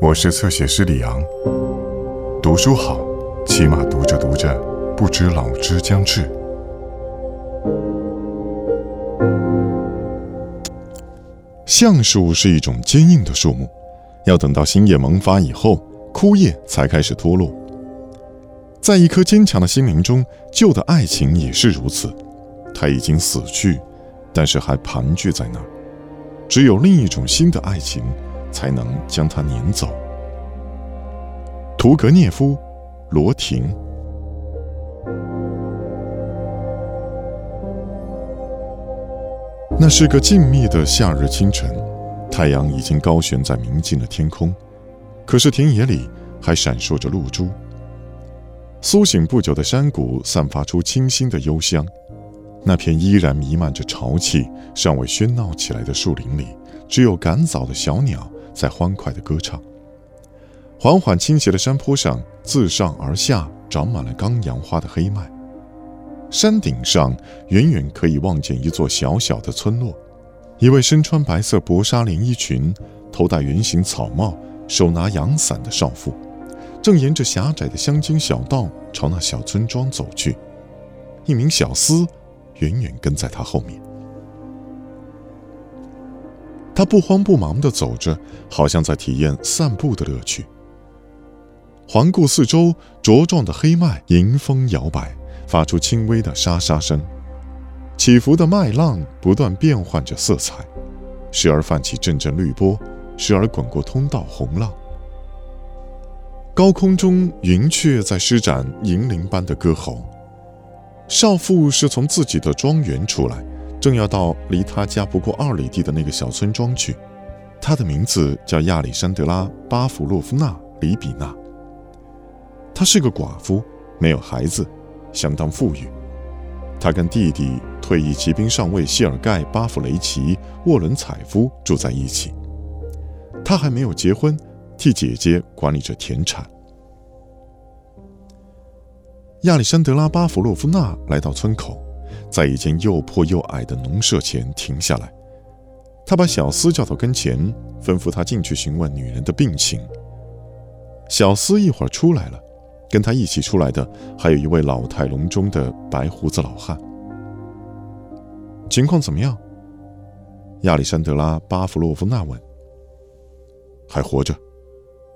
我是侧写师李昂。读书好，起码读着读着，不知老之将至。橡树是一种坚硬的树木，要等到新叶萌发以后，枯叶才开始脱落。在一颗坚强的心灵中，旧的爱情也是如此。它已经死去，但是还盘踞在那儿。只有另一种新的爱情，才能将它撵走。屠格涅夫，罗廷。那是个静谧的夏日清晨，太阳已经高悬在明净的天空，可是田野里还闪烁着露珠。苏醒不久的山谷散发出清新的幽香。那片依然弥漫着潮气、尚未喧闹起来的树林里，只有赶早的小鸟在欢快地歌唱。缓缓倾斜的山坡上，自上而下长满了刚阳花的黑麦。山顶上，远远可以望见一座小小的村落。一位身穿白色薄纱连衣裙、头戴圆形草帽、手拿阳伞的少妇，正沿着狭窄的乡间小道朝那小村庄走去。一名小厮。远远跟在他后面，他不慌不忙地走着，好像在体验散步的乐趣。环顾四周，茁壮的黑麦迎风摇摆，发出轻微的沙沙声。起伏的麦浪不断变换着色彩，时而泛起阵阵绿波，时而滚过通道红浪。高空中，云雀在施展银铃般的歌喉。少妇是从自己的庄园出来，正要到离他家不过二里地的那个小村庄去。她的名字叫亚历山德拉·巴甫洛夫娜·里比娜。她是个寡妇，没有孩子，相当富裕。她跟弟弟退役骑兵上尉谢尔盖·巴甫雷奇·沃伦采夫住在一起。她还没有结婚，替姐姐管理着田产。亚历山德拉·巴甫洛夫娜来到村口，在一间又破又矮的农舍前停下来。他把小厮叫到跟前，吩咐他进去询问女人的病情。小厮一会儿出来了，跟他一起出来的还有一位老态龙钟的白胡子老汉。情况怎么样？亚历山德拉·巴甫洛夫娜问。还活着，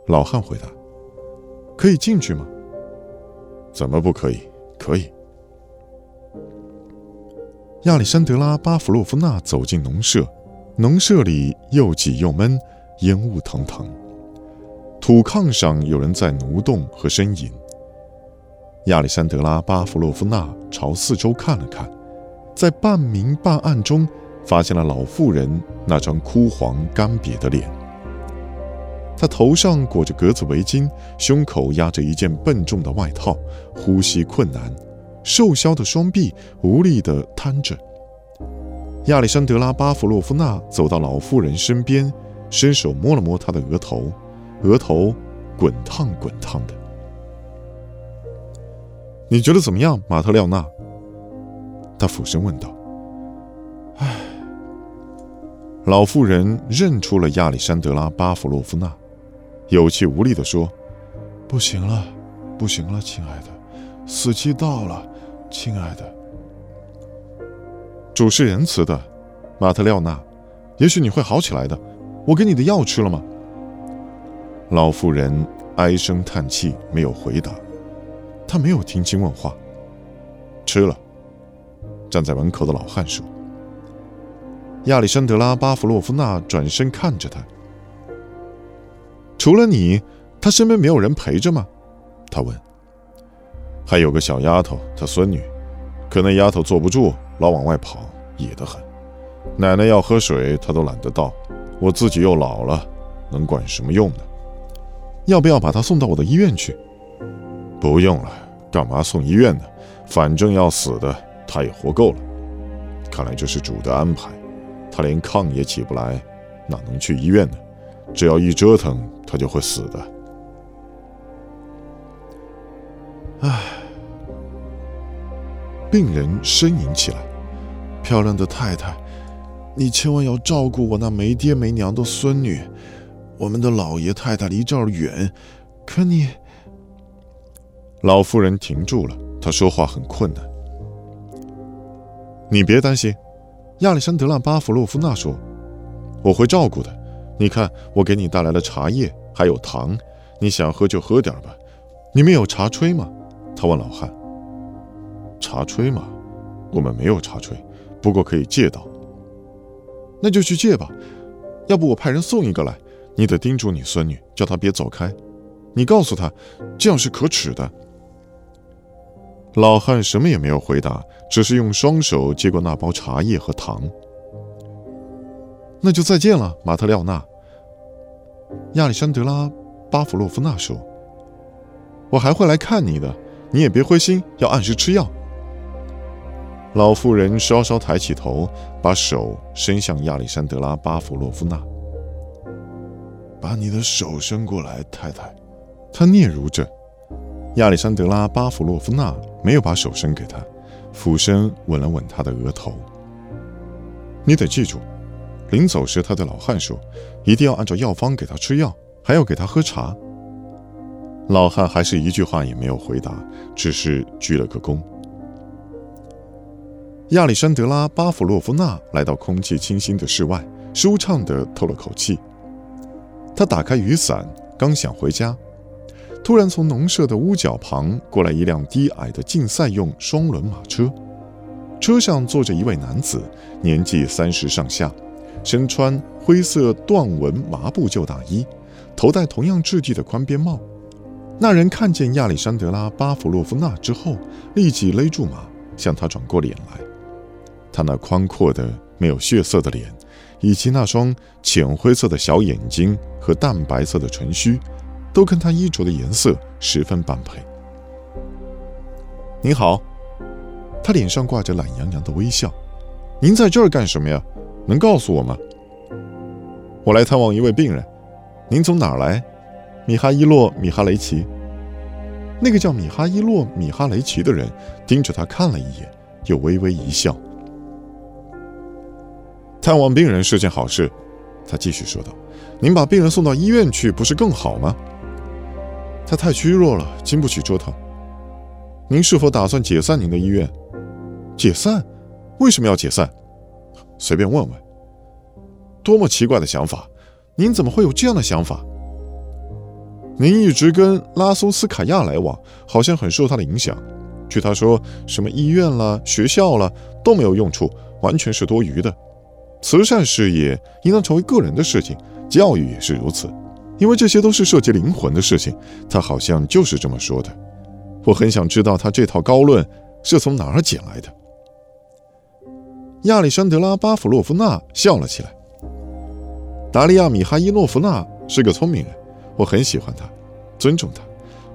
老汉回答。可以进去吗？怎么不可以？可以。亚历山德拉·巴甫洛夫娜走进农舍，农舍里又挤又闷，烟雾腾腾。土炕上有人在蠕动和呻吟。亚历山德拉·巴甫洛夫娜朝四周看了看，在半明半暗中发现了老妇人那张枯黄干瘪的脸。他头上裹着格子围巾，胸口压着一件笨重的外套，呼吸困难，瘦削的双臂无力地摊着。亚历山德拉·巴甫洛夫娜走到老妇人身边，伸手摸了摸她的额头，额头滚烫滚烫的。你觉得怎么样，马特廖娜？他俯身问道。唉，老妇人认出了亚历山德拉·巴甫洛夫娜。有气无力地说：“不行了，不行了，亲爱的，死期到了，亲爱的。”主是仁慈的，马特廖娜，也许你会好起来的。我给你的药吃了吗？老妇人唉声叹气，没有回答。她没有听清问话。吃了。站在门口的老汉说。亚历山德拉·巴甫洛夫娜转身看着他。除了你，他身边没有人陪着吗？他问。还有个小丫头，她孙女，可那丫头坐不住，老往外跑，野得很。奶奶要喝水，她都懒得倒。我自己又老了，能管什么用呢？要不要把她送到我的医院去？不用了，干嘛送医院呢？反正要死的，她也活够了。看来这是主的安排。她连炕也起不来，哪能去医院呢？只要一折腾。她就会死的。唉，病人呻吟起来：“漂亮的太太，你千万要照顾我那没爹没娘的孙女，我们的老爷太太离这儿远，可你……老妇人停住了，她说话很困难。你别担心，亚历山德拉·巴甫洛夫娜说：“我会照顾的。你看，我给你带来了茶叶，还有糖，你想喝就喝点吧。你们有茶炊吗？”他问老汉。“茶炊吗？我们没有茶炊，不过可以借到。那就去借吧。要不我派人送一个来。”你得叮嘱你孙女，叫她别走开。你告诉她，这样是可耻的。老汉什么也没有回答，只是用双手接过那包茶叶和糖。那就再见了，马特廖娜。亚历山德拉·巴甫洛夫娜说：“我还会来看你的，你也别灰心，要按时吃药。”老妇人稍稍抬起头，把手伸向亚历山德拉·巴甫洛夫娜。把你的手伸过来，太太。他嗫嚅着。亚历山德拉·巴甫洛夫娜没有把手伸给他，俯身吻了吻他的额头。你得记住，临走时他对老汉说：“一定要按照药方给他吃药，还要给他喝茶。”老汉还是一句话也没有回答，只是鞠了个躬。亚历山德拉·巴甫洛夫娜来到空气清新的室外，舒畅地透了口气。他打开雨伞，刚想回家，突然从农舍的屋角旁过来一辆低矮的竞赛用双轮马车，车上坐着一位男子，年纪三十上下，身穿灰色缎纹麻布旧大衣，头戴同样质地的宽边帽。那人看见亚历山德拉·巴甫洛夫娜之后，立即勒住马，向他转过脸来。他那宽阔的、没有血色的脸。以及那双浅灰色的小眼睛和淡白色的唇须，都跟他衣着的颜色十分般配。您好，他脸上挂着懒洋洋的微笑。您在这儿干什么呀？能告诉我吗？我来探望一位病人。您从哪儿来？米哈伊洛·米哈雷奇。那个叫米哈伊洛·米哈雷奇的人盯着他看了一眼，又微微一笑。探望病人是件好事，他继续说道：“您把病人送到医院去，不是更好吗？”他太虚弱了，经不起折腾。您是否打算解散您的医院？解散？为什么要解散？随便问问。多么奇怪的想法！您怎么会有这样的想法？您一直跟拉苏斯卡亚来往，好像很受他的影响。据他说，什么医院了、学校了都没有用处，完全是多余的。慈善事业应当成为个人的事情，教育也是如此，因为这些都是涉及灵魂的事情。他好像就是这么说的。我很想知道他这套高论是从哪儿捡来的。亚历山德拉·巴甫洛夫娜笑了起来。达利亚·米哈伊诺夫娜是个聪明人，我很喜欢他，尊重他。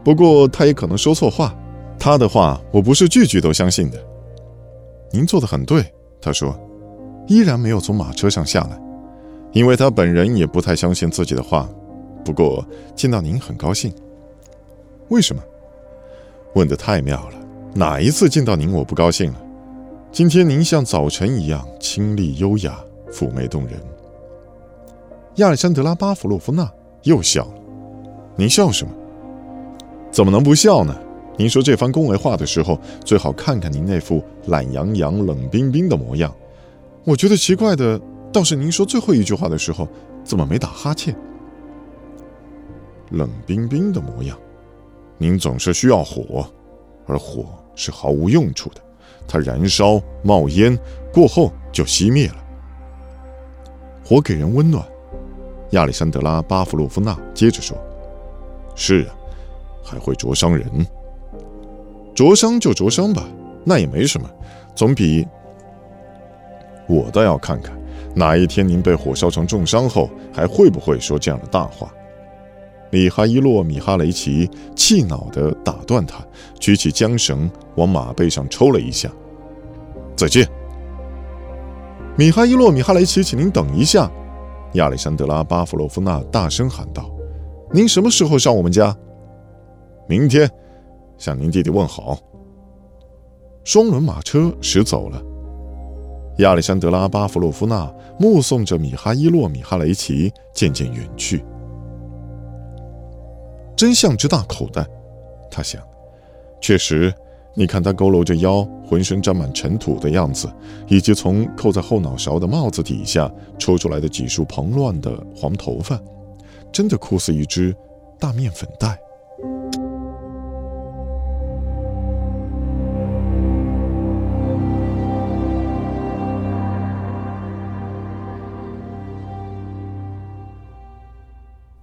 不过他也可能说错话，他的话我不是句句都相信的。您做的很对，他说。依然没有从马车上下来，因为他本人也不太相信自己的话。不过见到您很高兴。为什么？问得太妙了。哪一次见到您我不高兴了？今天您像早晨一样清丽优雅、妩媚动人。亚历山德拉·巴甫洛夫娜又笑了。您笑什么？怎么能不笑呢？您说这番恭维话的时候，最好看看您那副懒洋洋、冷冰冰的模样。我觉得奇怪的倒是您说最后一句话的时候，怎么没打哈欠？冷冰冰的模样，您总是需要火，而火是毫无用处的，它燃烧冒烟过后就熄灭了。火给人温暖。亚历山德拉·巴甫洛夫娜接着说：“是啊，还会灼伤人。灼伤就灼伤吧，那也没什么，总比……”我倒要看看，哪一天您被火烧成重伤后，还会不会说这样的大话？米哈伊洛·米哈雷奇气恼地打断他，举起缰绳往马背上抽了一下。再见，米哈伊洛·米哈雷奇，请您等一下！亚历山德拉·巴甫洛夫娜大声喊道：“您什么时候上我们家？”明天，向您弟弟问好。双轮马车驶走了。亚历山德拉·巴甫洛夫娜目送着米哈伊洛·米哈雷奇渐渐远去。真像只大口袋。他想，确实，你看他佝偻着腰，浑身沾满尘土的样子，以及从扣在后脑勺的帽子底下抽出来的几束蓬乱的黄头发，真的酷似一只大面粉袋。